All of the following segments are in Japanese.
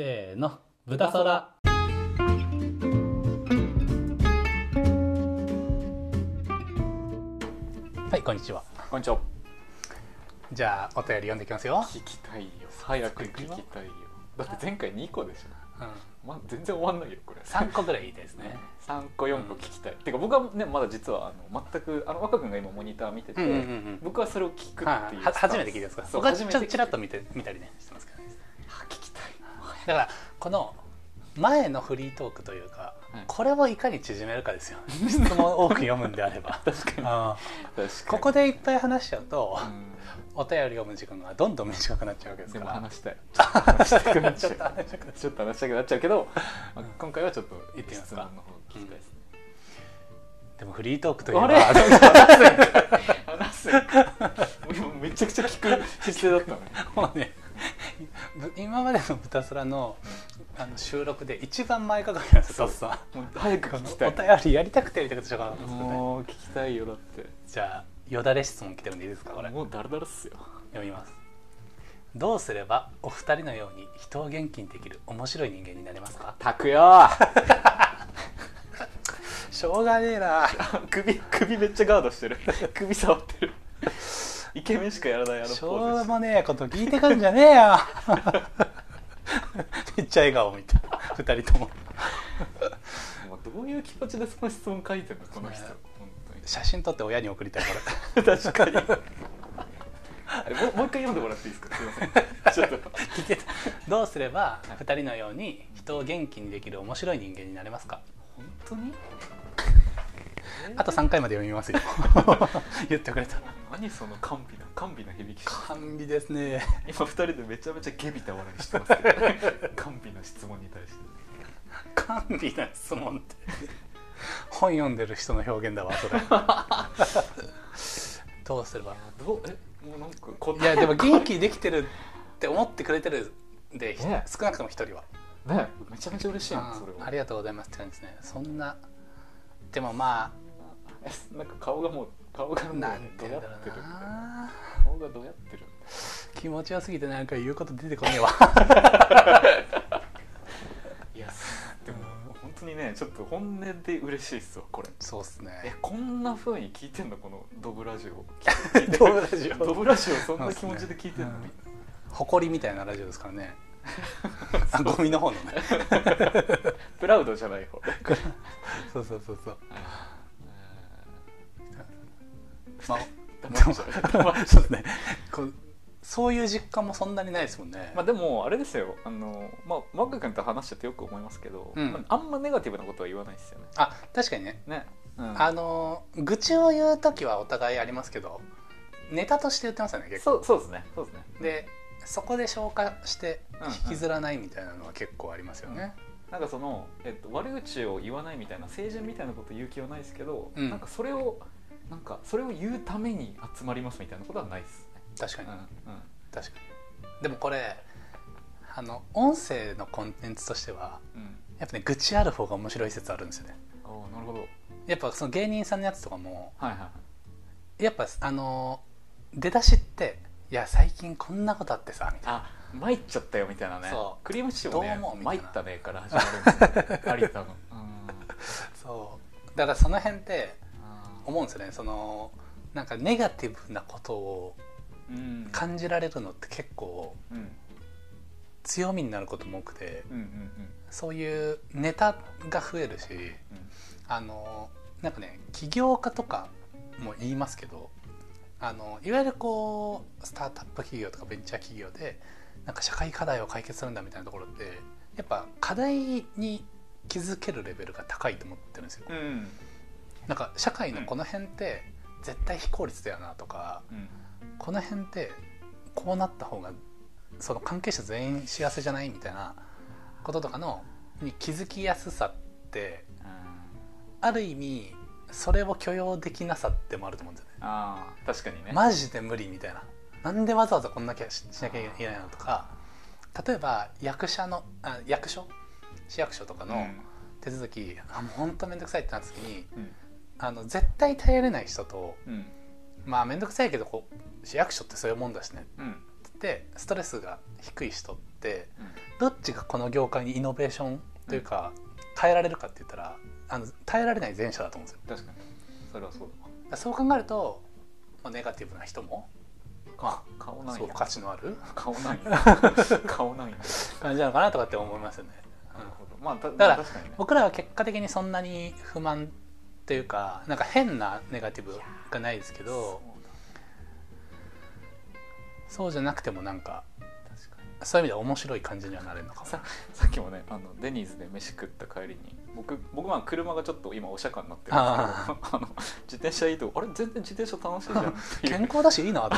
せーの豚そらはいこんにちは。こんにちは。じゃあお便り読んでいきますよ、聞きたいよ。早く聞きたいよ。だって前回2個でしょ、うん、ま、全然終わんないよこれ。3個ぐらいいいですね。3個4個聞きたい、てか僕はねまだ実はあの全くあの若君が今モニター見てて、うんうんうん僕はそれを聞くっていうは初めて聞いてますか？そう僕はちらっと見て見たりねしてますけどねだからこの前のフリートークというか、はい。これをいかに縮めるかですよ 質問を多く読むんであれば。確かに。ここでいっぱい話しちゃうと、うん。お便り読む時間がどんどん短くなっちゃうわけですから。話したい。ちょっと話したくなっちゃう。ちょっと話したくなっちゃうけど、まあ今回はちょっと行ってみます質か問の方聞きたいでもフリートークというのはあれ？話めちゃくちゃ聞く姿勢だったのねもうねぶ 今までの「豚空の」あの収録で一番前かかりなんですよ早く聞きたい。お便りやりたくてやりたくてしょうがなかったですよね。もう聞きたいよだって。じゃあよだれ質問来てるんでいいですかこれ。もうダラダラっすよ。読みます。どうすればお二人のように人を元気にできる面白い人間になれますか？たくよ。しょうがねえな。首首めっちゃガードしてる。首触ってるイケメンしかやらないあのポしょーズうもねえこと聞いてくんじゃねえよ。めっちゃ笑顔みたい。な二人とも。どういう気持ちでその質問書いてんのこの人。ね写真撮って親に送りたいこ確かに。あれもうもう一回読んでもらっていいですか？すいません。ちょっと。どうすれば二人のように人を元気にできる面白い人間になれますか？本当に？あと3回まで読みますよ。言ってくれた何その甘美な甘美な響き甘美ですね。今二人でめちゃめちゃゲビた笑いしてますけど 甘美な質問に対して。甘美な質問って。本読んでる人の表現だわそれ。どうすれば？どうえもうなんか答いやでも元気できてるって思ってくれてるんで、ね。少なくとも一人は。ねめちゃめちゃ嬉しいなそれは。ありがとうございますって感じですね。そんなでもまえ なんか顔がもう顔がなんてどやってるな顔がどうやってる気持ちよすぎてなんか言うこと出てこねえわ。いやでも本当にねちょっと本音で嬉しいっすわこれ。そうっすえねこんな風に聞いてんの？このドブラジオ。ドブラジオ。ドブラジオそんな気持ちで聞いてんの、うん誇りみたいなラジオですからね。あゴミの方のね。プラウドじゃない方。そうそうそうそう。えまあそうですね。こうそういう実感もそんなにないですもんね、まあでもあれですよ。あのまあマック君と話しててよく思いますけど、うん。まあ、あんまネガティブなことは言わないですよね。あ確かにね。ね、うん、あの愚痴を言う時はお互いありますけどネタとして言ってますよね結構。そうそうですね。そうですね。でそこで消化してうんうん。引きずらないみたいなのは結構ありますよね、なんかその、えっと、悪口を言わないみたいな成人みたいなこと言う気はないですけど、うん。なんかそれをなんかそれを言うために集まりますみたいなことはないですね。確かに、うんうん。確かに。でもこれあの音声のコンテンツとしてはうん。やっぱね愚痴ある方が面白い説あるんですよね。ああなるほど。やっぱその芸人さんのやつとかもはいはいやっぱあの出だしって「いや最近こんなことあってさ」みたいな。あ参っちゃったよみたいなね。そう。クリームシチューもねどう思う？みたいな。参ったねから始まるんですよ有田のうん。そう。だからその辺ってあ思うんですよね。そのなんかネガティブなことを感じられるのって結構うん。強みになることも多くてうんうん。そういうネタが増えるしうん。あのなんかね起業家とかも言いますけどあのいわゆるこうスタートアップ企業とかベンチャー企業でなんか社会課題を解決するんだみたいなところってやっぱ課題に気づけるレベルが高いと思ってるんですよ。うんなんか社会のこの辺って絶対非効率だよなとかうん。この辺ってこうなった方がその関係者全員幸せじゃないみたいなこととかのに気づきやすさってある意味それを許容できなさってもあると思うんですよね。ああ確かにね。マジで無理みたいな。なんでわざわざこんなきゃししなきゃいけないのとか例えば役者のあ役所？市役所とかの手続き、あもう本当面倒くさいってなった時にうんあの絶対耐えれない人とうん。まあ面倒くさいけどこう市役所ってそういうもんだしね。うん。ってストレスが低い人ってうん。どっちがこの業界にイノベーションというか耐えられるかって言ったらあの耐えられない前者だと思うんですよ。確かにそれはそうだそう考えると、まあ、ネガティブな人も、まあ、顔ないやそう価値のある顔ないや 顔ないや感じなのかなとかって思いますよね、なるほど。まあただからね。僕らは結果的にそんなに不満というかなんか変なネガティブがないですけどそうじゃなくてもなんかそういう意味では面白い感じにはなれるのかも。ささっきもねあのデニーズで飯食った帰りに僕僕は車がちょっと今お釈迦になってるんですけど あの自転車いいとあれ全然自転車楽しいじゃん健康だしいいなって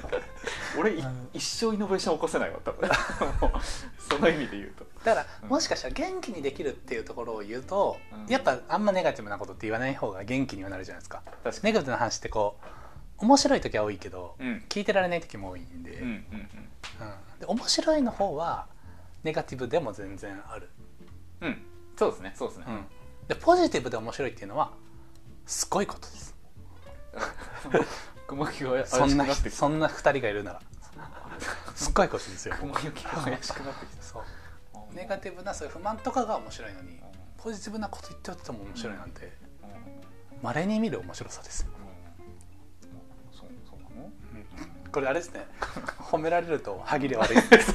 俺一生イノベーション起こせないわ多分。その意味で言うと。だからうん。もしかしたら元気にできるっていうところを言うと、うん。やっぱあんまネガティブなことって言わない方が元気にはなるじゃないですか。確かネガティブな話ってこう面白い時は多いけど、にうん。聞いてられない時も多いんで,、うんうんうん。で面白いの方はネガティブでも全然ある、うんうん。そうですねそうですね、うん、でポジティブで面白いっていうのはすごいことです 雲行きが怪しそんなってきた。そんな 2人がいるなら。すっごいですよ。雲行きが怪しくなってきた。そう。ネガティブなそういう不満とかが面白いのにポジティブなこと言っておっても面白いなんて。まれに見る面白さですよ、これあれですね。褒められると歯切れ悪い。で す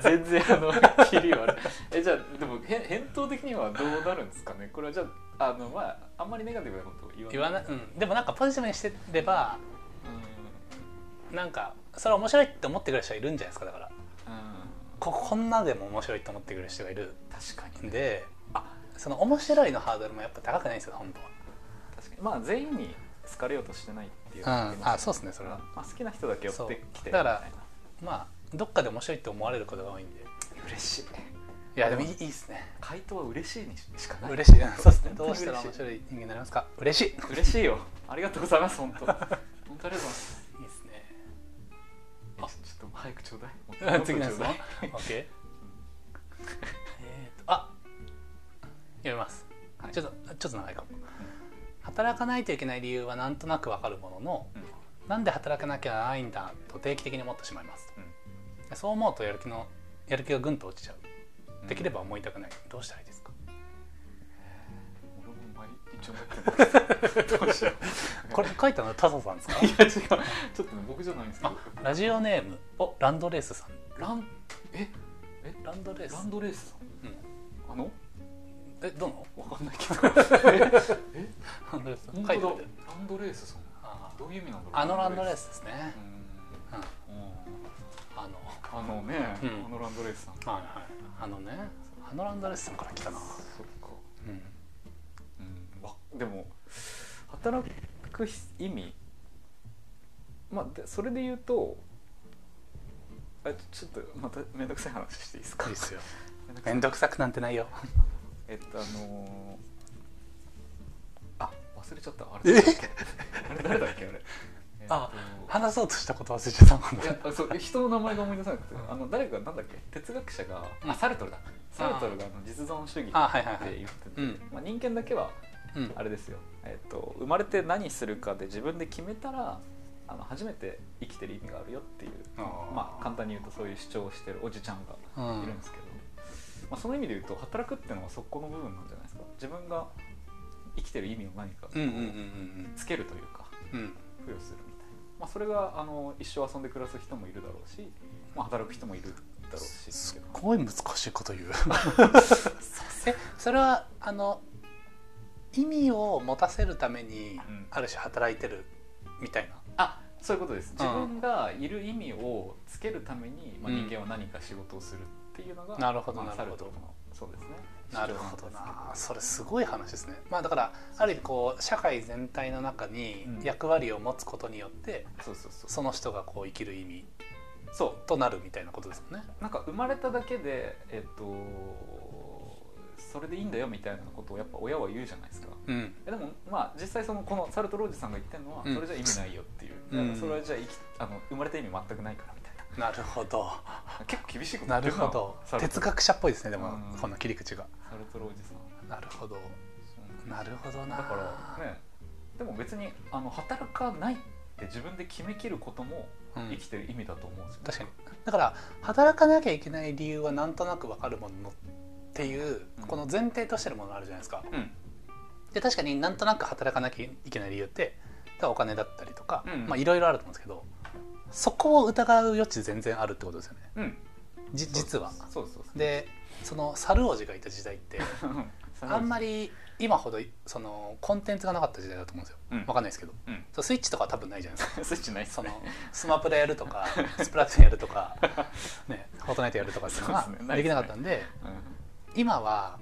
全然あの切り悪い。えじゃあでもへ返答的にはどうなるんですかね？これはじゃああのまああんまりネガティブなことを言わない。言わない、うん、でもなんかポジティブにしてればうなんかそれ面白いって思ってくれる人がいるんじゃないですかだから。んうん。ここんなでも面白いって思ってくれる人がいる。確かにんであその面白いのハードルもやっぱ高くないんですよ本当は。確かに。まあ全員に好かれようとしてないっていううん。あそうですねそれは。まあ、好きな人だけ寄ってきてだからまあどっかで面白いって思われることが多いんで。な嬉しい。いやでもいいですね。回答は嬉しいにしかない。嬉しい。そうですね。どうしたら面白い人間になりますか？嬉しい。嬉しいよ。ありがとうございます本当。本当ありがとうございます。いいですね。あちょっと早くちょうだい。次の質問もっとちょうだい。OK えーとあ読みます、はい。ちょっとちょっと長いかも、働かないといけない理由はなんとなくわかるもののうん。なんで働かなきゃならないんだと定期的に思ってしまいます。うん。でそう思うとやる気のやる気がぐんと落ちちゃう。うん。できれば思いたくない。どうしたらいいですか？俺も毎日思って これ書いたのはタサさんですか？いや違う。ちょっとね僕じゃないんですけラジオネームおランドレースさん。ランえ？ランドレース。ランドレースさん？うん。あの？えどの？わかんないけど。え？えランドレース。書いてランドレースさんあどういう意味なんだろう？あのランドレースですね。うんうん。うん。あの。あのね、うん。あのランドレースさん。はいはい。あのねあのランドレースさんから来たな。そっか。うん。うん。わでも働く意味？まあでそれで言うとあちょっとまた面倒くさい話していいですか？いいっすよ。めんどくさい。めんどくさくなんてないよえっとあのーあ忘れちゃった。あれ誰だっけ？あれ。誰だっけあれえっとあ話そうとしたこと忘れちゃったもんいやあそう人の名前が思い出さなくてあの誰かなんだっけ？哲学者が、うん。あサルトルだ。サルトルがあの実存主義って言ってて、うんまあ、人間だけはうん。あれですよ、えっと生まれて何するかで自分で決めたらあの初めて生きてる意味があるよっていうまあ簡単に言うとそういう主張をしてるおじちゃんがいるんですけど、まあ、その意味で言うと働くっていうのはそこの部分なんじゃないですか。自分が生きてる意味を何かうんうんうんうんつけるというかうん。うん付与するみたいな、まあ、それがあの一生遊んで暮らす人もいるだろうし、まあ、働く人もいるだろうしすごい難しいこと言う。えそれはあの意味を持たせるためにうん。ある種働いてるみたいな？あそういうことです。自うん分がいる意味をつけるために、まあ、うん。人間は何か仕事をするっていうのが、なるほどまあなるほど。そうですね。なるほどな。それすごい話ですね。まあだからある意味こう社会全体の中にうん。役割を持つことによってうそうそう。その人がこう生きる意味そとなるみたいなことですもんね。うなんか生まれただけでえっとそれでいいんだよみたいなことをやっぱ親は言うじゃないですか。うん。えでもまあ実際そのこのサルトロージさんが言ってるのは、うん。それじゃ意味ないよっていう、うん。それはじゃあ生きあの生まれた意味全くないからみたいなるほど。な結構厳しいことな。るほど。哲学者っぽいですねでもうん。この切り口が。サルトロージさん。なるほど。なるほどな。だからね。でも別にあの働かないって自分で決めきることも生きてる意味だと思うんですよ、確かに。だから働かなきゃいけない理由はなんとなく分かるものっていう、うん。この前提としてるものがあるじゃないですか。うん。で確かになんとなく働かなきゃいけない理由ってお金だったりとか、いろいろあると思うんですけどそこを疑う余地全然あるってことですよね。うん。じ実はそうです。そうでその猿王子がいた時代ってあんまりり今ほどそのコンテンツがなかった時代だと思うんですよ、うん。わかんないですけど。うん。そうスイッチとかは多分ないじゃないですか。スイッチないね。そのスマプラやるとか スプラトゥーンやるとか、ね、フォートナイトやるとかっていうのがそうできなかったんでう今は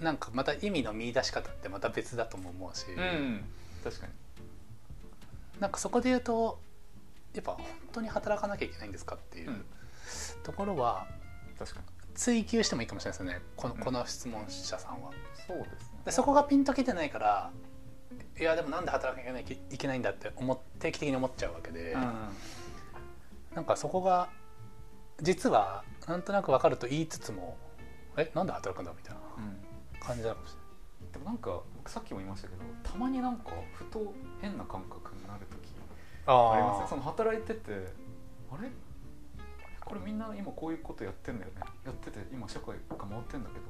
なんかまた意味の見出し方ってまた別だとも思うし、ん、うん、確かに。なんかそこで言うとやっぱ本当に働かなきゃいけないんですかっていう。うん。ところは追求してもいいかもしれないですよね。このうん。この質問者さんは。そうですね。でそこがピンときてないからいやでもなんで働かなきゃいけないんだって思っ定期的に思っちゃうわけで、うん。なんかそこが実はなんとなく分かると言いつつもえなんで働くんだみたいなうん。感じなのかもしでもなんか僕さっきも言いましたけどたまになんかふと変な感覚ありまその働いててあれ？これみんな今こういうことやってんだよね。やってて今社会が回ってんだけど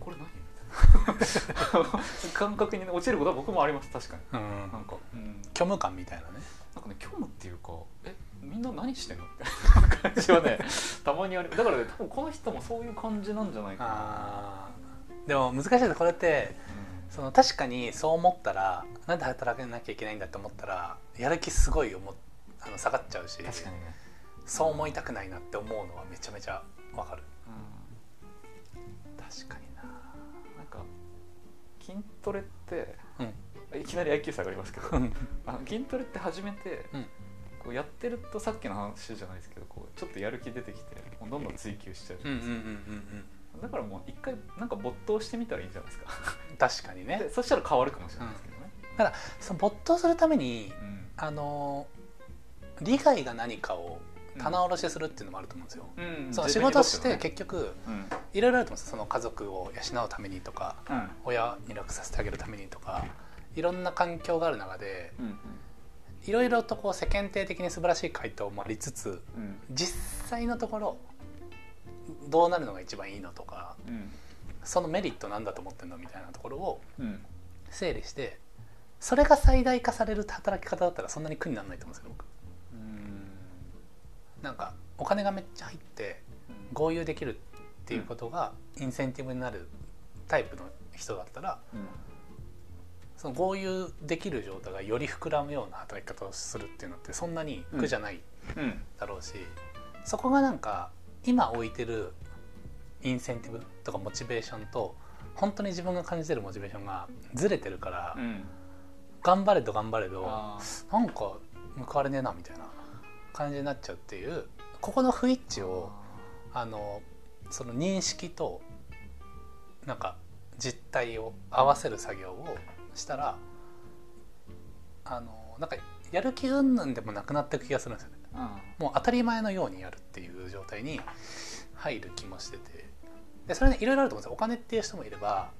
これ何？みたいな。感覚にね落ちることは僕もあります確かに。うん。なんか、うん、虚無感みたいなね。なんかね虚無っていうかえみんな何してんの？みたいな感じはね。たまにある。だからね多分この人もそういう感じなんじゃないかな、でも難しいですこれってその確かにそう思ったらなんで働かなきゃいけないんだって思ったらやる気すごい思っあの下がっちゃうし確かにね、そう思いたくないなって思うのはめちゃめちゃわかる。確かにな。なんか筋トレってうん。いきなり IQ 下がりますけどうん。あの筋トレって始めて、うん。こうやってるとさっきの話じゃないですけどこうちょっとやる気出てきてもうどんどん追求しちゃうじゃうんうんうんないですか、うん。だからもう一回なんか没頭してみたらいいんじゃないですか。うん確かにね。でそしたら変わるかもしれないですけどね、その没頭するためにうんあの利害が何かを棚卸しするっていうのもあると思うんですよ、うん。その仕事して結局うん。いろいろあると思うんですよ。その家族を養うためにとかうん。親に楽させてあげるためにとかいろんな環境がある中でうんいろいろとこう世間体的に素晴らしい回答もありつつうん。実際のところどうなるのが一番いいのとかうん。そのメリットなんだと思ってるのみたいなところをうん。整理してそれが最大化される働き方だったらそんなに苦にならないと思うんですよ僕。うん。なんかお金がめっちゃ入って合流できるっていうことがインセンティブになるタイプの人だったらうん。その合流できる状態がより膨らむような働き方をするっていうのってそんなに苦じゃないうん。だろうし、そこがなんか今置いてるインセンティブとかモチベーションと本当に自分が感じてるモチベーションがずれてるから、うん頑張れど頑張れどあなんか報われねえなみたいな感じになっちゃうっていうここの不一致ーをあのその認識となんか実態を合わせる作業をしたらあのなんかやる気云々でもなくなっていく気がするんですよね。あもう当たり前のようにやるっていう状態に入る気もしてて。でそれねいろいろあると思うんですよ。お金っていう人もいれば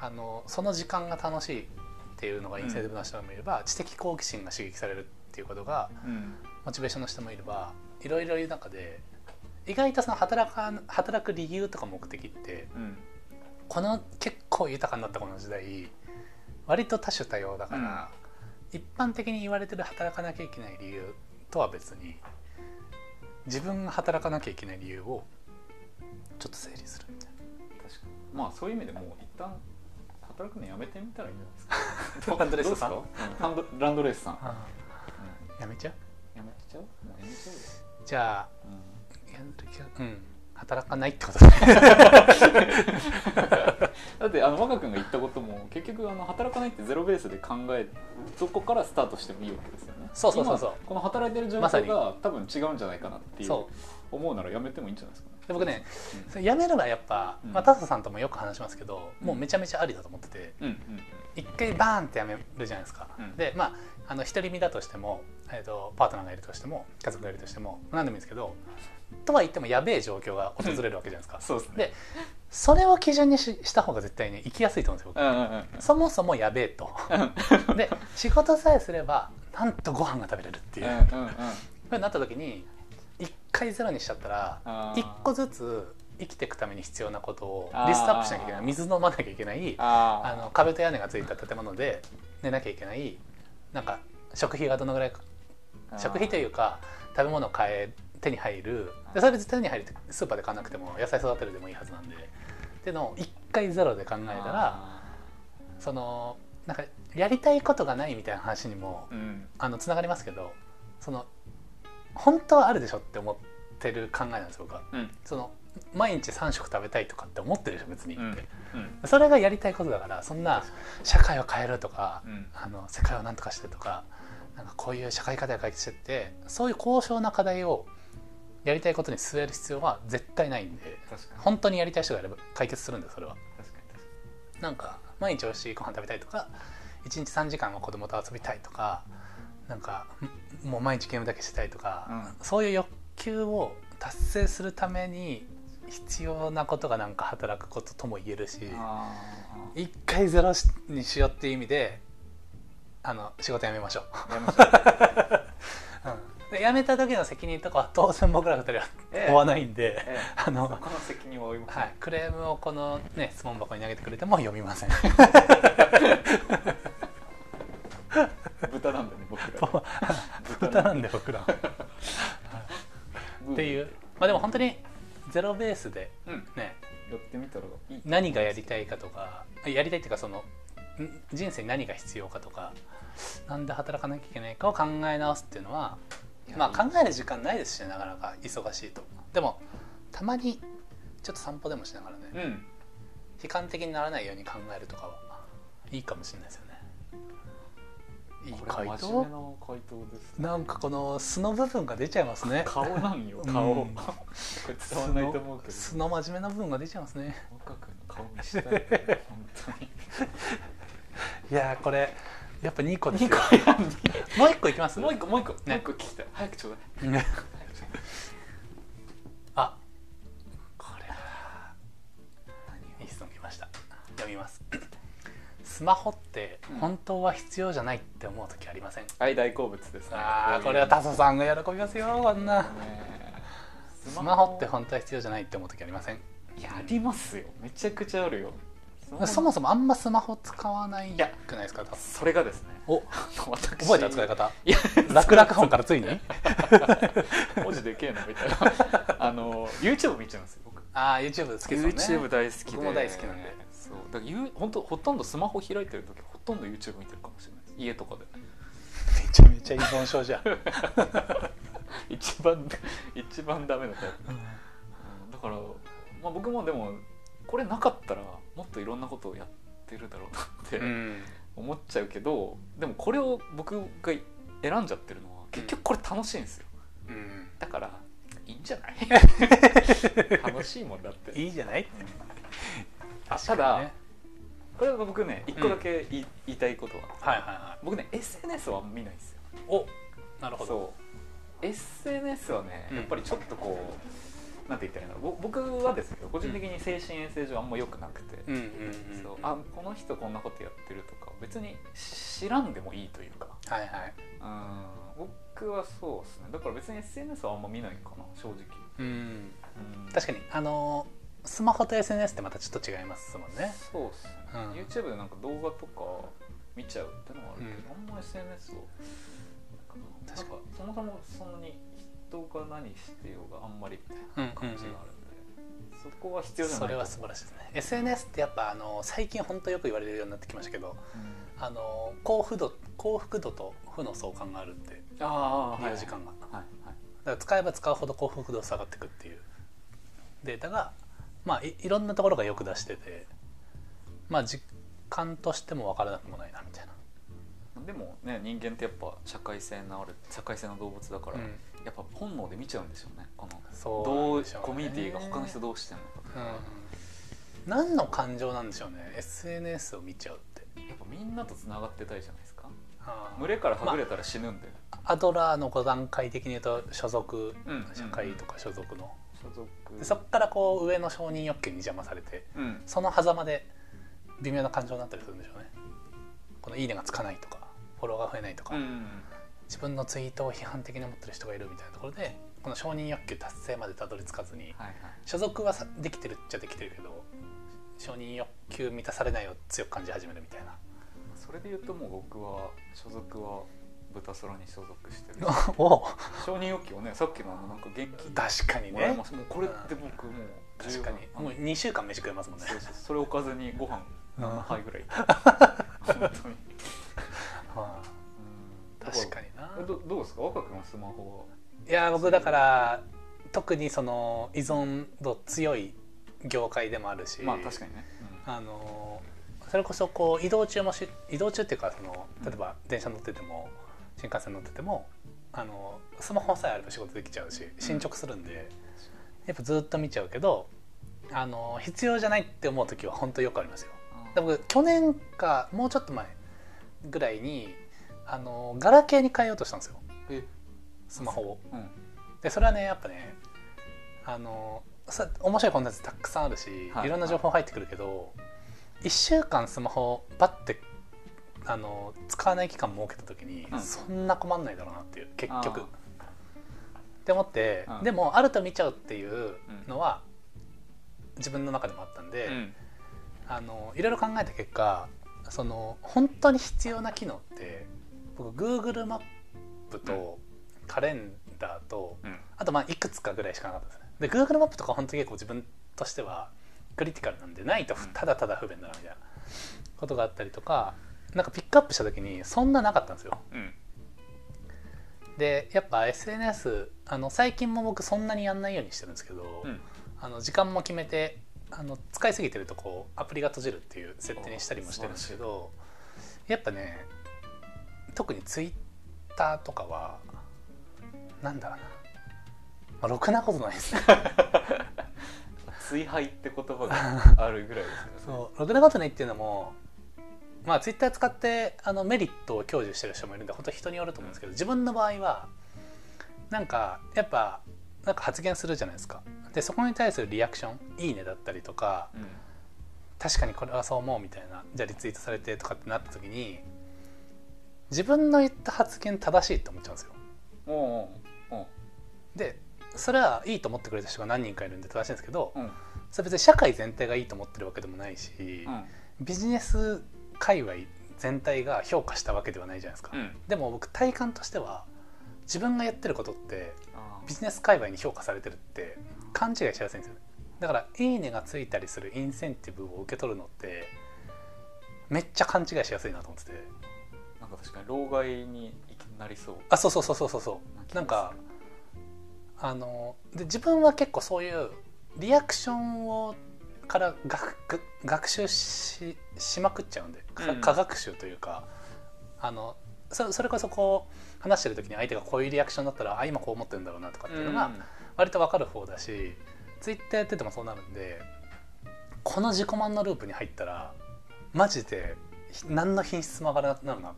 あのその時間が楽しいっていうのがインセンティブな人もいれば、知的好奇心が刺激されるっていうことがーうん。モチベーションの人もいればいろいろいる中で意外とその働か働く理由とか目的ってうん。この結構豊かになったこの時代割と多種多様だから、一般的に言われてる働かなきゃいけない理由とは別に自分が働かなきゃいけない理由をちょっと整理するみたい確かに。まあそういう意味でもう一旦働くのやめてみたらいいんじゃないですか。ランドレースさん？どうん。ランドレースさん、な、やめちゃう？やめちゃう？もうやめちゃうよ、じゃあうん。やる気がうん働かないってことね。だってあの若君が言ったことも結局あの働かないってゼロベースで考えそこからスタートしてもいいわけですよね。そうそうそうそう。今この働いてる状況が多分違うんじゃないかなっていうそ思うならやめてもいいんじゃないですかね。で僕ねそれ辞めるのはやっぱ、うん。まあ、タサさんともよく話しますけど、うん。もうめちゃめちゃありだと思っててうんうん一回バーンって辞めるじゃないですか、うん。でまああの独り身だとしても、えー、とパートナーがいるとしても家族がいるとしても何でもいいんですけどとは言ってもやべえ状況が訪れるわけじゃないですか、そうですね。でそれを基準にしした方が絶対に生きやすいと思うんですようんうんうん僕そもそもやべえと。で仕事さえすればなんとご飯が食べれるっていう。うんうんうん。うなった時に1回ゼロにしちゃったらあー。1個ずつ生きていくために必要なことをリストアップしなきゃいけない。水飲まなきゃいけないああの壁と屋根がついた建物で寝なきゃいけない。なんか食費がどのぐらい食費というか食べ物を買え手に入る。でそれ別に手に入るってスーパーで買わなくても野菜育てるでもいいはずなんで。っていうのを1回ゼロで考えたらそのなんかやりたいことがないみたいな話にもうん。あのつながりますけどその本当はあるでしょって思ってる考えなんです僕は。うん。その毎日3食食べたいとかって思ってるでしょ別に。って、うん。うん。それがやりたいことだからそんな社会を変えるとか、うん。あの世界を何とかしてとかなんかこういう社会課題を解決してってそういう高尚な課題をやりたいことに据える必要は絶対ないんで本当にやりたい人がやれば解決するんでそれは。確かに確かなんか毎日美味しいご飯食べたいとか1日3時間は子供と遊びたいとかなんかんもう毎日ゲームだけしたいとか、うそういう欲求を達成するために必要なことがなんか働くこととも言えるし一回ゼロにしようっていう意味であの仕事辞めましょう。ーやめましょう。うん、で辞めた時の責任とかは当然僕ら二人はええ。負わないんで、ええ。あのそこの責任を負いますはい、クレームをこの、ね、質問箱に投げてくれても読みません。豚なんだね 僕ら。豚なんで僕ら。はっていう。まあでも本当にゼロベースでうん。ってみたらいい。何がやりたいかとかやりたいっていうかそのん人生に何が必要かとかなんで働かなきゃいけないかを考え直すっていうのはまあ考える時間ないですしねなかなか忙しいと。でもたまにちょっと散歩でもしながらね、うん。悲観的にならないように考えるとかはいいかもしれないですよね。いいこ回答？面目な回答ですね。なんかこの素の部分が出ちゃいますね。顔なんようん。顔。これ伝わんないと思うけど。素の真面目な部分が出ちゃいますね。若くの顔見したい 本当に。いやーこれやっぱ2個ですよ。二個やんもう1個いきます？もう一個もう一個、ね。もう一個聞きたい。早くちょうだい。あこれはいい質問来ました。読みます。スマホって本当は必要じゃないって思う時ありません、はい大好物ですね。ああこれはタソさんが喜びますよこんな。ねスマホって本当は必要じゃないって思う時ありません？いやありますよ。めちゃくちゃあるよそもそもあんまスマホ使わないくないですか？それがですね。お 私。覚えた使い方？いや楽々本からついに？文字でけえなみたいな。あの YouTube 見ちゃうんですよ僕。ああ YouTube 好きですよね。YouTube 大好きで。僕も大好きなんで。そう。だからゆ本当ほとんどスマホ開いてる時ほとんど YouTube 見てるかもしれないです。家とかで。めちゃめちゃ依存症じゃん、一番一番ダメなタイプ、うん。だから、まあ、僕もでもこれなかったらもっといろんなことをやってるだろうなってうん。思っちゃうけどでもこれを僕が選んじゃってるのは結局これ楽しいんですよ。うん。だからいいんじゃない？楽しいもんだって。いいじゃない？あただこれは僕ね一個だけ言い,、言いたいことは。はいはいは僕ね SNS は見ないんですよ。いおなるほど。そう。SNS はねうん。やっぱりちょっとこう、なんて言ったらいいんだろうぼ僕はですよ個人的に精神衛生上あんま良くなくて、うんうんうんそう。あこの人こんなことやってるとか別に知らんでもいいというか。はいはい。うん。僕はそうですね。だから別に SNS はあんま見ないかな正直、うん。うん。確かに。あのースマホと SNS ってまたちょっと違いますもんね。そうっすね、うん。YouTube でなんか動画とか見ちゃうってのはあるけど、あんま SNS をなんか確かに。そもそもそんなに人が何してようがあんまりみたいな感じがあるんで、そこは必要じゃないそれは素晴らしいですね。SNS ってやっぱあの最近本当よく言われるようになってきましたけどあの幸福度幸福度と負の相関があるってああ利用時間が、はいはい。だから使えば使うほど幸福度下がっていくっていう。データがまあいいろんなところがよく出しててまあ実感としても分からなくもないなみたいな、でもね人間ってやっぱ社会性のある社会性の動物だから、うんやっぱ本能で見ちゃうんでしょうね。このそうどうねコミュニティが他の人どうしてんのかとか、うん、何の感情なんでしょうね SNS を見ちゃうって。やっぱみんなとつながってたいじゃないですか。群れからはぐれたら死ぬんで、アドラーの5段階的に言うと所属うん。社会とか所属の、所属。でそこからこう上の承認欲求に邪魔されてうん。その狭間で微妙な感情になったりするんでしょうね。この「いいね」がつかないとかフォロワーが増えないとか、うん自分のツイートを批判的に思ってる人がいるみたいなところでこの承認欲求達成までたどり着かずにはいはい。所属はさできてるっちゃできてるけど承認欲求満たされないを強く感じ始めるみたいな。それで言うともう僕は所属は豚空に所属してる。お承認欲求をねさっきのあのなんか元気確かにね。もうこれって僕もう確かに。もう2週間飯食えますもんね。それおかずにご飯うん。7杯ぐらい 本当に。はあうん。確かにどどうですか？若君はスマホいや僕だから特にその依存度強い業界でもあるしはまあ確かにね、あのそれこそこう移動中もし移動中っていうかその例えば電車乗ってても新幹線乗っててもあのスマホさえあれば仕事できちゃうし進捗するんで、やっぱずっと見ちゃうけどあの必要じゃないって思う時は本当よくありますよ。僕去年かもうちょっと前ぐらいにあのガラケーに変えようとしたんですよ。え。スマホを。うん。でそれはねやっぱねあのさ面白いコンテンツたくさんあるし、はい。い、ろんな情報入ってくるけど、1週間スマホバッてあの使わない期間設けた時に、うん。そんな困んないだろうなっていう結局。あって思って、うん。でもあると見ちゃうっていうのは、自分の中でもあったんで、うん。あのいろいろ考えた結果その本当に必要な機能って僕 Google マップとカレンダーと、うん。あとまあいくつかぐらいしかなかったですね。で Google マップとか本当に結構自分としてはクリティカルなんでないとうんただただ不便だなみたいなことがあったりとかなんかピックアップした時にそんななかったんですよ。うん。でやっぱ SNS あの最近も僕そんなにやんないようにしてるんですけど、うん。あの時間も決めてあの使いすぎてるとこうアプリが閉じるっていう設定にしたりもしてるんですけどやっぱね特に Twitter とかはなんだろうな、まあ、ろくなことないです。ね追廃って言葉があるぐらいですね。そう。ろくなことないっていうのもまあ Twitter 使ってあのメリットを享受してる人もいるんで本当人によると思うんですけど自分の場合はなんかやっぱなんか発言するじゃないですか。でそこに対するリアクション「いいね」だったりとかうん。確かにこれはそう思うみたいなじゃあリツイートされてとかってなった時に自分の言った発言正しいと思っちゃうんですよ。おうおうおうでそれはいいと思ってくれた人が何人かいるんで正しいんですけどうん。それ別に社会全体がいいと思ってるわけでもないし、うん。ビジネス界隈全体が評価したわけではないじゃないですか、うん。でも僕体感としては自分がやってることってビジネス界隈に評価されてるって勘違いしやすいんですよね。だから「いいね」がついたりするインセンティブを受け取るのってめっちゃ勘違いしやすいなと思っててか確かに老害になりそう。あそうそうそうそうそうそう。なんかあので自分は結構そういうリアクションをから学学習ししまくっちゃうんで。科学習というか。あのそそれこそこう話してる時に相手がこういうリアクションだったらあ今こう思ってるんだろうなとかっていうのが割と分かる方だし、ツイッターやっててもそうなるんでこの自己満のループに入ったらマジでひ何の品質も上がらなくなるなっ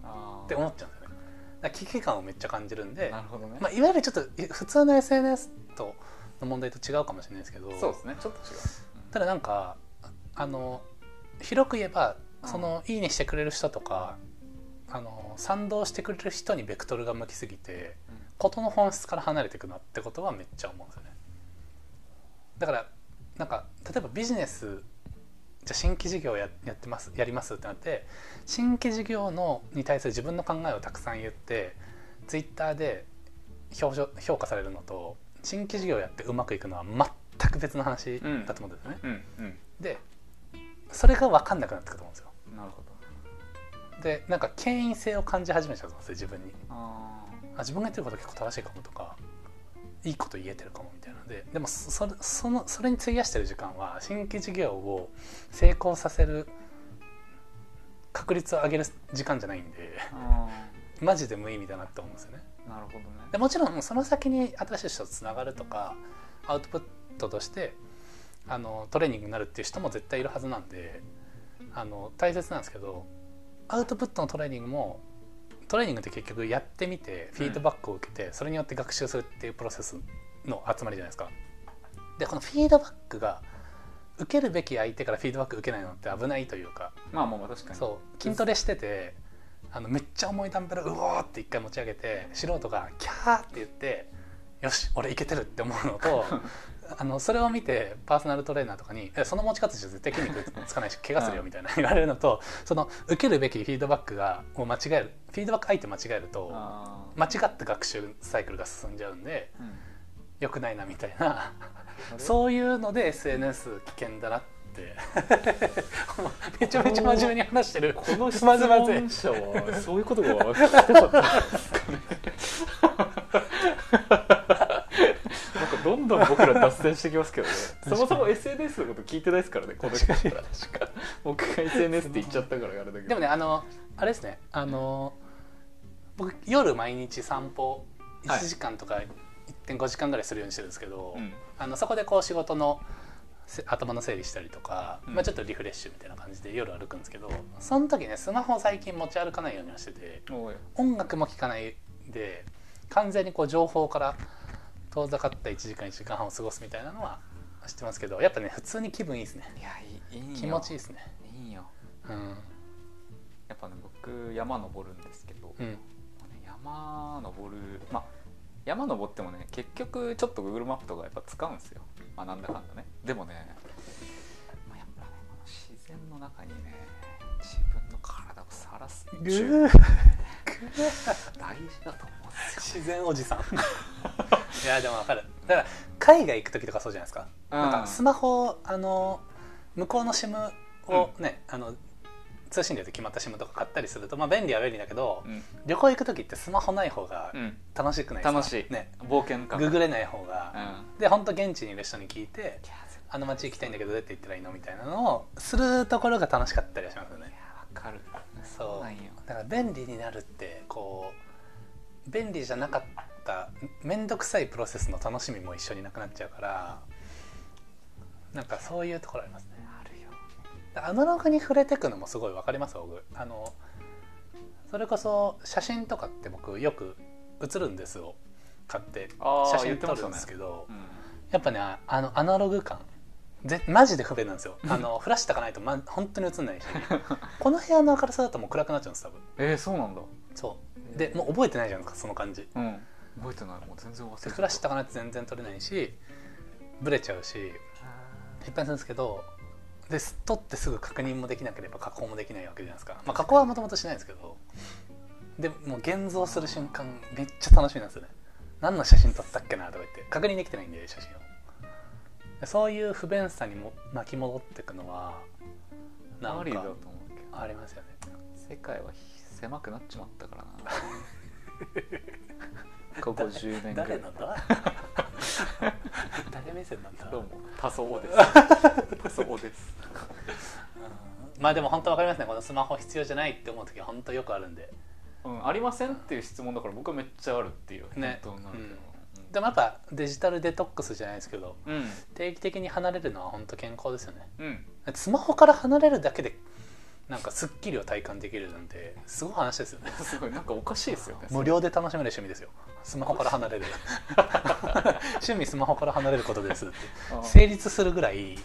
て思っちゃうんですよね。だ危機感をめっちゃ感じるんで、なるほどね、まあ、いわゆるちょっとい普通の SNS との問題と違うかもしれないですけどそうですね。ちょっと違う、ただなんかあの広く言えばうん。その、いいねしてくれる人とかあの賛同してくれる人にベクトルが向きすぎてうん。事の本質から離れていくなってことはめっちゃ思うんですよね。だからなんか例えばビジネスじゃあ新規事業ややってますやりますってなって新規事業のに対する自分の考えをたくさん言ってツイッターで評価されるのと新規事業やってうまくいくのは全く別の話だと思うんですよね、うんうんでそれが分かんなくなってくると思うんですよ。なるほど。でなんか権威性を感じ始めちゃうんですよ自分に。ああ自分が言ってること結構正しいかもとかいいこと言えてるかもみたいなのででもそそれそのそれに費やしてる時間は新規事業を成功させる確率を上げる時間じゃないんでマジで無意味だなって思うんですよね。ーなるほどね。でもちろんその先に新しい人とつながるとかアウトプットとしてあのトレーニングになるっていう人も絶対いるはずなんであの大切なんですけどアウトプットのトレーニングもトレーニングって結局やってみてフィードバックを受けて、それによって学習するっていうプロセスの集まりじゃないですか。でこのフィードバックが受けるべき相手からフィードバック受けないのって危ないというかまあまあまあ確かにそう筋トレしててあのめっちゃ重いダンベルうおーって一回持ち上げて素人がキャーって言ってよし俺いけてるって思うのと あのそれを見てパーソナルトレーナーとかに「えその持ち方じゃ絶対筋肉つかないし怪我するよ」みたいな 言われるのとその受けるべきフィードバックがもう間違えるフィードバック相手間違えると間違った学習サイクルが進んじゃうんでうん。良くないなみたいな。そういうので SNS 危険だなって。めちゃめちゃ真面目に話してる。この質問者はそういうことが聞きたかったんですかねなどん僕ら脱線してきますけどね。そもそも SNS のこと聞いてないですからねこの人確か僕が SNS って言っちゃったからあれだけど。でもねあのあれですねあの僕夜毎日散歩はい。1時間とか1.5時間ぐらいするようにしてるんですけど、うん。あのそこでこう仕事のせ頭の整理したりとか、うん。まあ、ちょっとリフレッシュみたいな感じで夜歩くんですけどその時ねスマホを最近持ち歩かないようにはしてて音楽も聴かないで完全にこう情報から遠ざかった1時間1時間半を過ごすみたいなのは知ってますけどやっぱね普通に気分いいですね。いやいいいいよ。気持ちいいですね。いいよ。うん。やっぱね僕山登るんですけど、うん。山登るまあ山登ってもね結局ちょっと Google マップとかやっぱ使うんですよ、まあ、なんだかんだね。でもね、まあ、やっぱねこの自然の中にね自分の体をさらすぐっていうー。大事だと思う自然おじさん。いやでもわかる。だから海外行く時とかそうじゃないですか,、うん。なんかスマホあの向こうの SIM をね、あの通信料で決まった SIM とか買ったりすると、まあ、便利は便利だけど、うん、旅行行く時ってスマホない方がうん、楽しくないですか、楽しい、ね。冒険感。ググれない方うん。が、で本当現地にいる人に聞いてあの街行きたいんだけどどうやって行ったらいいのみたいなのをするところが楽しかったりはしますよね。対わかる。そう。だから便利になるってこう便利じゃなかった面倒くさいプロセスの楽しみも一緒になくなっちゃうからなんかそういうところありますね。あるよ。アナログに触れてくのもすごい分かります僕。あのそれこそ写真とかって僕よく写るんですを買って写真撮るんですけど、うん。やっぱねああのアナログ感ぜマジで不便なんですよ。あのフラッシュたかないと、ま、本当に映んないし。この部屋の明るさだともう暗くなっちゃうんです多分。えー、そうなんだ。そうでもう覚えてないじゃないですかその感じ。うん。覚えてない。もう全然忘れてフラッシュたかないと全然撮れないしブレちゃうし失敗するんですけどで撮ってすぐ確認もできなければ加工もできないわけじゃないですか、まあ、加工はもともとしないんですけどでもう現像する瞬間めっちゃ楽しみなんですよね。何の写真撮ったっけなとか言って確認できてないんで写真を。でそういう不便さにも巻き戻っていくのはなんありだとかありますよね。世界は狭くなっちまったからな。ここ10年ぐらい。誰なんだ？誰目線なんだ？どうも多層です。多層です。うん。まあでも本当わかりますね。このスマホ必要じゃないって思う時は本当よくあるんで。うんありませんっていう質問だから僕はめっちゃあるっていうね。本当なんだけどでもやっぱデジタルデトックスじゃないですけどうん。定期的に離れるのは本当健康ですよね。うん。だってスマホから離れるだけでなんかスッキリを体感できるなんてすごい話ですよね。すごいなんかおかしいですよね。無料で楽しめる趣味ですよ。スマホから離れる。趣味スマホから離れることですって。成立するぐらい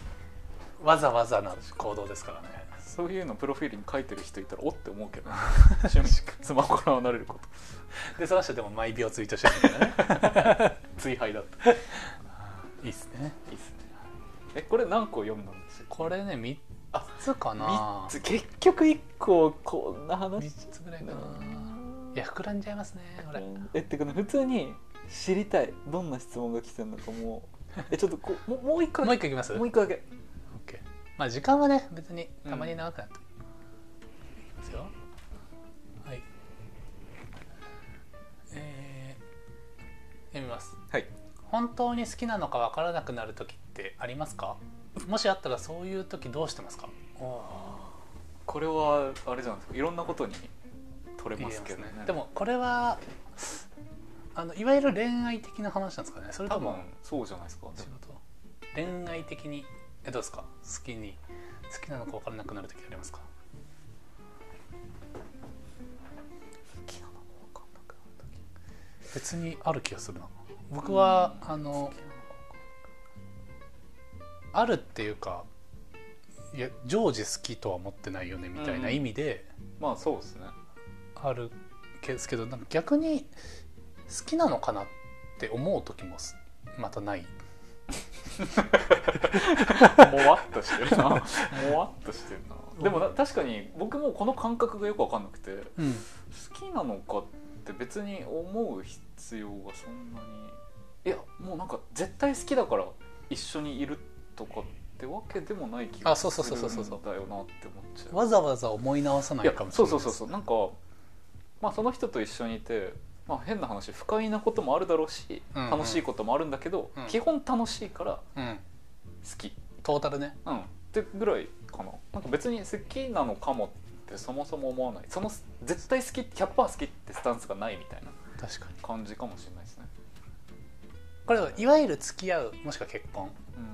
わざわざな行動ですからね。そういうのプロフィールに書いてる人いたらおって思うけどね。趣味。スマホから離れること。でその人でも毎秒ツイートしてるみたいなね。追廃だったいいいっすね。いっすね。えこれ何個読んだんですよこれね3つかな。3つ結局1個こんな話。3つぐらいかな。いや膨らんじゃいますねこれえってかね普通に知りたい。どんな質問が来てるのかも。う えちょっとこうもうもう一個もうだ一個いきます？けもう一個だけ。OK まあ時間はね別にたまに長くなって、いきますよ。はい。えー、読みます。はい。本当に好きなのかわからなくなる時ってありますか？もしあったらそういう時どうしてますか？これはあれじゃないですか。いろんなことに取れますけどね。言えますでもこれはあのいわゆる恋愛的な話なんですかね？それ多分ともそうじゃないですか。仕事？恋愛的に？えどうですか？好きに好きなのか分からなくなる時ありますか？別にある気がするな。僕はあのあるっていうかいや常時好きとは思ってないよねみたいな意味で、まあそうですね。あるですけどなんか逆に好きなのかなって思う時もすまたない。もわっとしてるな。もわっとしてるな。でもな確かに僕もこの感覚がよく分かんなくてうん。好きなのかって別に思う必要がそんなにいやもうなんか絶対好きだから一緒にいるとかってわけでもない気があそうするそうそうそう。そうんだよなって思っちゃう。わざわざ思い直さないいやかもしそれないそうそうそうなんかまあその人と一緒にいてまあ変な話不快なこともあるだろうし、うんうん。楽しいこともあるんだけど、うん。基本楽しいからうん。好き。トータルね。うん。ってぐらいかな。なんか別に好きなのかもってそもそも思わない。その絶対好き100%好きってスタンスがないみたいな確かに。感じかもしれないですね、これはいわゆる付き合うもしくは結婚。うん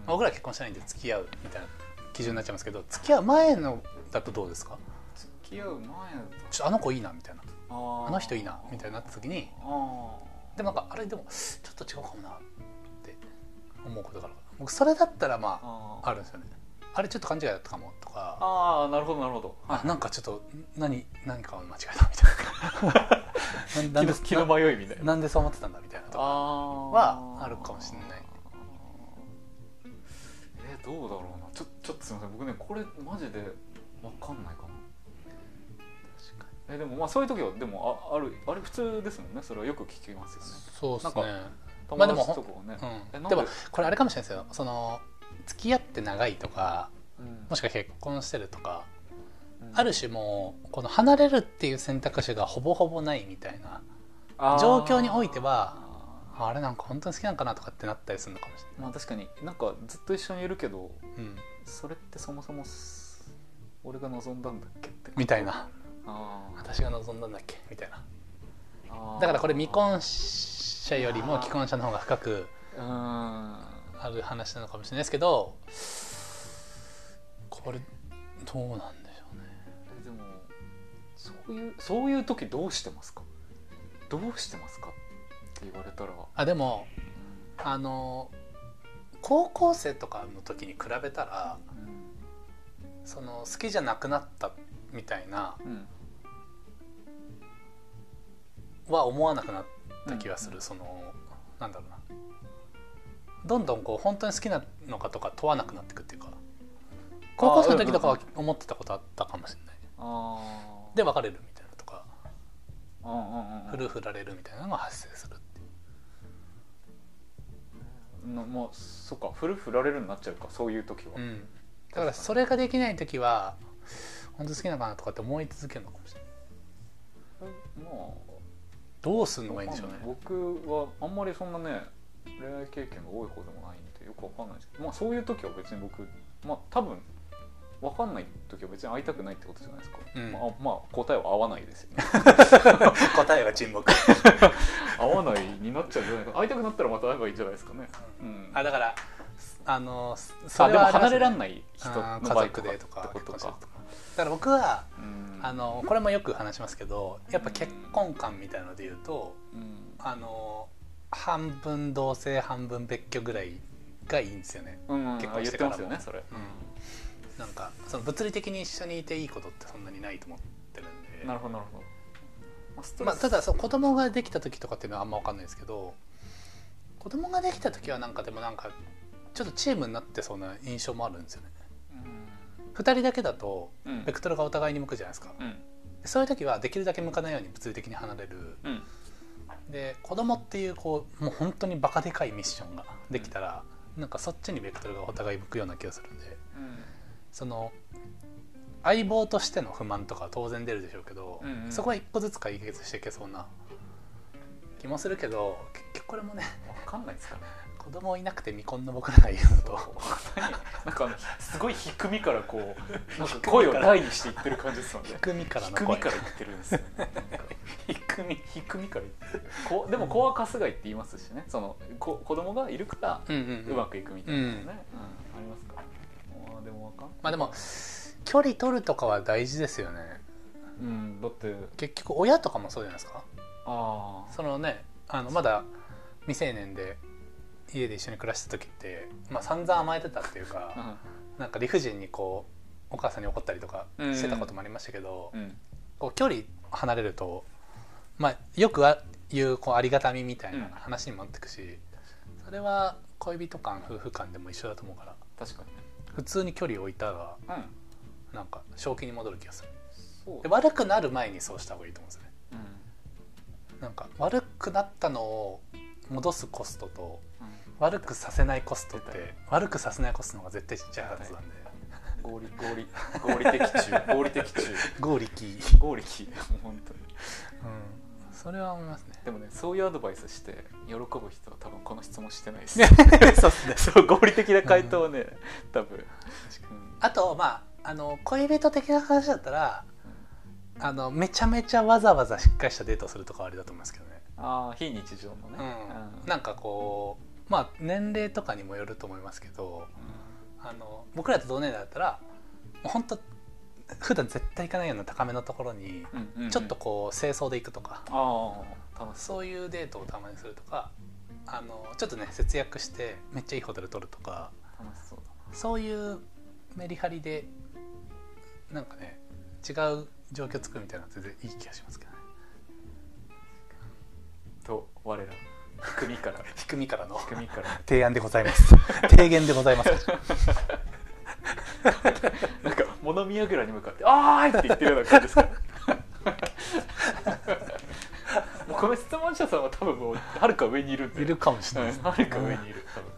僕らは結婚してないんで付き合うみたいな基準になっちゃいますけど付き合う前のだとどうですか？付き合う前だと。ちょあの子いいなみたいな。あの人いいなみたいになった時にあでもなんかあれでもちょっと違うかもなって思うことがある。僕それだったらーまあああるんですよね。あれちょっと勘違いだったかもとか。あーなるほどなるほど。あなんかちょっと何何かを間違えたみたいな。気の迷いみたいな。なんでそう思ってたんだみたいなとかあはあるかもしれない。えーどうだろうな。ちょちょっとすみません。僕ねこれマジでわかんないかな。確かに。えでもまあそういう時はでもああるあれ普通ですもんね。それはよく聞きますよね。そうですね。友まあでもで？もこれあれかもしれないですよ。その付き合って長いとかうん。もしくは結婚してるとかうん。ある種もうこの離れるっていう選択肢がほぼほぼないみたいな状況においてはああれなんか本当に好きなんかなとかってなったりするのかもしれまあ確かになんかずっと一緒にいるけどない、うん、それってそもそもす俺が望んだんだっけってみたいな。あー。私が望んだんだっけ？みたいな。だからこれ未婚者よりも既婚者の方が深くある話なのかもしれないですけどこれどうなんでしょうね。えでもそういうそういう時どうしてますか？どうしてますか？って言われたら、あでもあの高校生とかの時に比べたらその好きじゃなくなったみたいなうん。は思わなくなった気がする、そのなんだろうな。どんどんこう本当に好きなのかとか問わなくなっていくっていうか。高校生の時とかは思ってたことあったかもしれない。あで別れるみたいなとか。あうんうんうん。振る振られるみたいなのが発生するっていうそっか振る振られるになっちゃうかそういう時は、うん、だからそれができない時は本当好きなのかなとかって思い続けるのかもしれない。まあ。どうすんのがいいんでしょうね。僕はあんまりそんなね恋愛経験が多い方でもないんでよくわかんないですけど。まあそういう時は別に僕まあ多分わかんない時は別に会いたくないってことじゃないですか、うん。まあ、まあ答えは合わないですよね。答えは沈黙。合わないになっちゃうんじゃないか。会いたくなったらまた会えばいいんじゃないですかね、うん、あだからあのそあでもはります離れらんない人の場合とかってことか。だから僕はうん。あのこれもよく話しますけどやっぱ結婚観みたいなので言うとうん。あの半分同性半分別居ぐらいがいいんですよね、うん、結結婚してからも。ますよねそれ、なんかその物理的に一緒にいていいことってそんなにないと思ってるんで。なるほどなるほど、まあまあ、ただそう子供ができた時とかっていうのはあんま分かんないですけど子供ができた時はなんかでもなんかちょっとチームになってそうな印象もあるんですよね。2人だけだとうん。ベクトルがお互いに向くじゃないですか。うん。そういう時はできるだけ向かないように物理的に離れる。うん。で子供っていうこうもう本当にバカでかいミッションができたら、なんかそっちにベクトルがお互い向くような気がするんでその相棒としての不満とかは当然出るでしょうけど、うんうん。そこは一個ずつ解決していけそうな気もするけど結局これもね分かんないですかね子供いなくて未婚の僕らが言うのと。何なんかすごい低みからこう なんか声を大にしていってる感じですよね。低みからの低声みから言ってるんですよね。低み。低みから言ってる。こでも子は春日井って言いますしね。そのこ子供がいるからうんうんうん。うまくいくみたいなね、うん。うん。ありますか？でもわかんまあでも距離取るとかは大事ですよね。うんだって。結局親とかもそうじゃないですか。ああ。そのねあのまだ未成年で家で一緒に暮らした時って、まあ、散々甘えてたっていうか、なんか理不尽にこうお母さんに怒ったりとかしてたこともありましたけど、うん。こう距離離れると、まあ、よくあ言うこうありがたみみたいなうん。話にもなってくし、それは恋人間夫婦間でも一緒だと思うから。確かにね普通に距離を置いたらうん。なんか正気に戻る気がする。で悪くなる前にそうした方がいいと思うんですよね。うん。なんか悪くなったのを戻すコストとうん。悪くさせないコストっ出て悪くさせないコストの方が絶対ちっちゃいはずなんで。合理合理合理的中。合理的中。合力合理。きもう本当に。うん。それは思いますね。でもねそういうアドバイスして喜ぶ人は多分この質問してないです。そうっすね。そう合理的な回答はね、多分、うんあとまああの恋人的な話だったらあのめちゃめちゃわざわざしっかりしたデートをするとかはありだと思いますけどね、ああ非日常のね、うん、なんかこうまあ年齢とかにもよると思いますけどあの僕らと同年代だったらもう本当普段絶対行かないような高めのところにうんうんうん。ちょっとこう清掃で行くとか、ああう。そういうデートをたまにするとかあのちょっとね節約してめっちゃいいホテル取るとか楽しそうだそういうメリハリでなんかね違う状況作るみたいなのは全然いい気がしますけどね。と我ら組から。低みから の。組から。提案でございます。提言でございます。なんか物見櫓に向かって「あーい!」って言ってるような感じですからもうこの質問者さんは多分もうはるか上にいるんで。いるかもしれないはるか上にいる多分。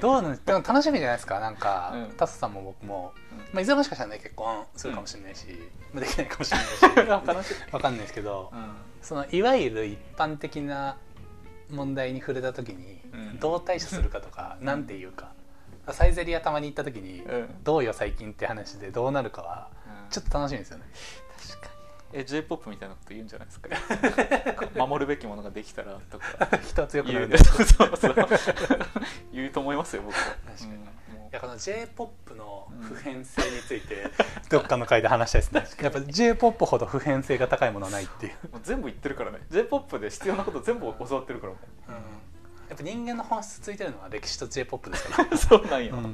どうなんでも楽しみじゃないですか？なんか、うん。タスさんも僕も、うん。まあ、いずれもしかしたらね結婚するかもしれないし、まあできないかもしれないし。楽しい。わかんないですけど、うん。そのいわゆる一般的な問題に触れた時にうん。どう対処するかとか、なんて言うか。サイゼリアたまに行った時に、うん。どうよ最近って話でどうなるかはちょっと楽しみですよねえ j p o p みたいなこと言うんじゃないですか。守るべきものができたらとか。人は強くな言う。るんでそうそうそう。言うと思いますよ僕は。確かに。うん。もいやこの j p o p の普遍性について。どっかの回で話したいですね。やっぱ j p o p ほど普遍性が高いものはないっていう、うもう全部言ってるからね。J p o p で必要なこと全部教わってるから。もうん、やっぱ人間の本質ついてるのは歴史と j p o p ですから。う そうなんよ、うん。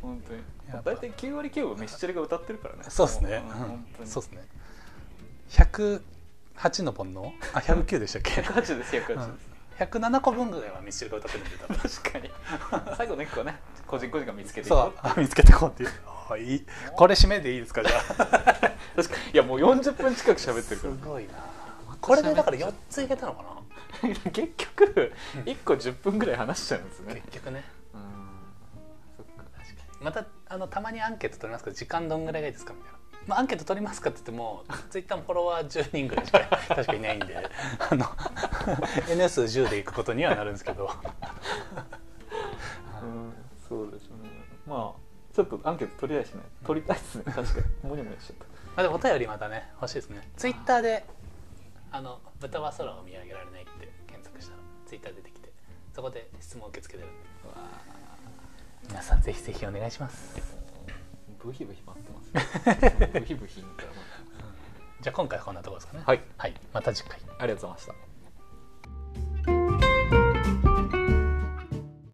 本当に。大体9割9分ミスチルが歌ってるからね。そうですね、もううん。本当に。そうですね108の煩悩？あ109でしたっけ？108です108です、107個分ぐらいはミスチルが歌ってるんで。確かに。最後の1個はね。個人個人が見つけていこう。あ見つけてこうっていう。あいい。これ締めでいいですかじゃあ？確かに。いやもう40分近く喋ってるすから。ごいな。これでだから4ついけたのかな？結局1個10分ぐらい話しちゃうんですね。結局ね。うん。そっか確かまたあのたまにアンケート取りますけど時間どんぐらいがいいですかみたいな、まあ、アンケート取りますかって言ってもツイッターのフォロワー10人ぐらいしか 確かいないんで。あの N 数10でいくことにはなるんですけど。にうん。そうですね。まあちょっとアンケート取りたいしね取りたいですね。確かに。もにゃもにゃしちゃったまあでもお便りまたね欲しいですね。ツイッターであの「豚は空を見上げられない」って検索したらツイッター出てきてそこで質問受け付けてるんで。皆さんぜひぜひお願いしますブヒブヒ待ってます。ブヒブヒみたいな じゃあ今回はこんなところですかね。はい。はい、また次回。ありがとうございました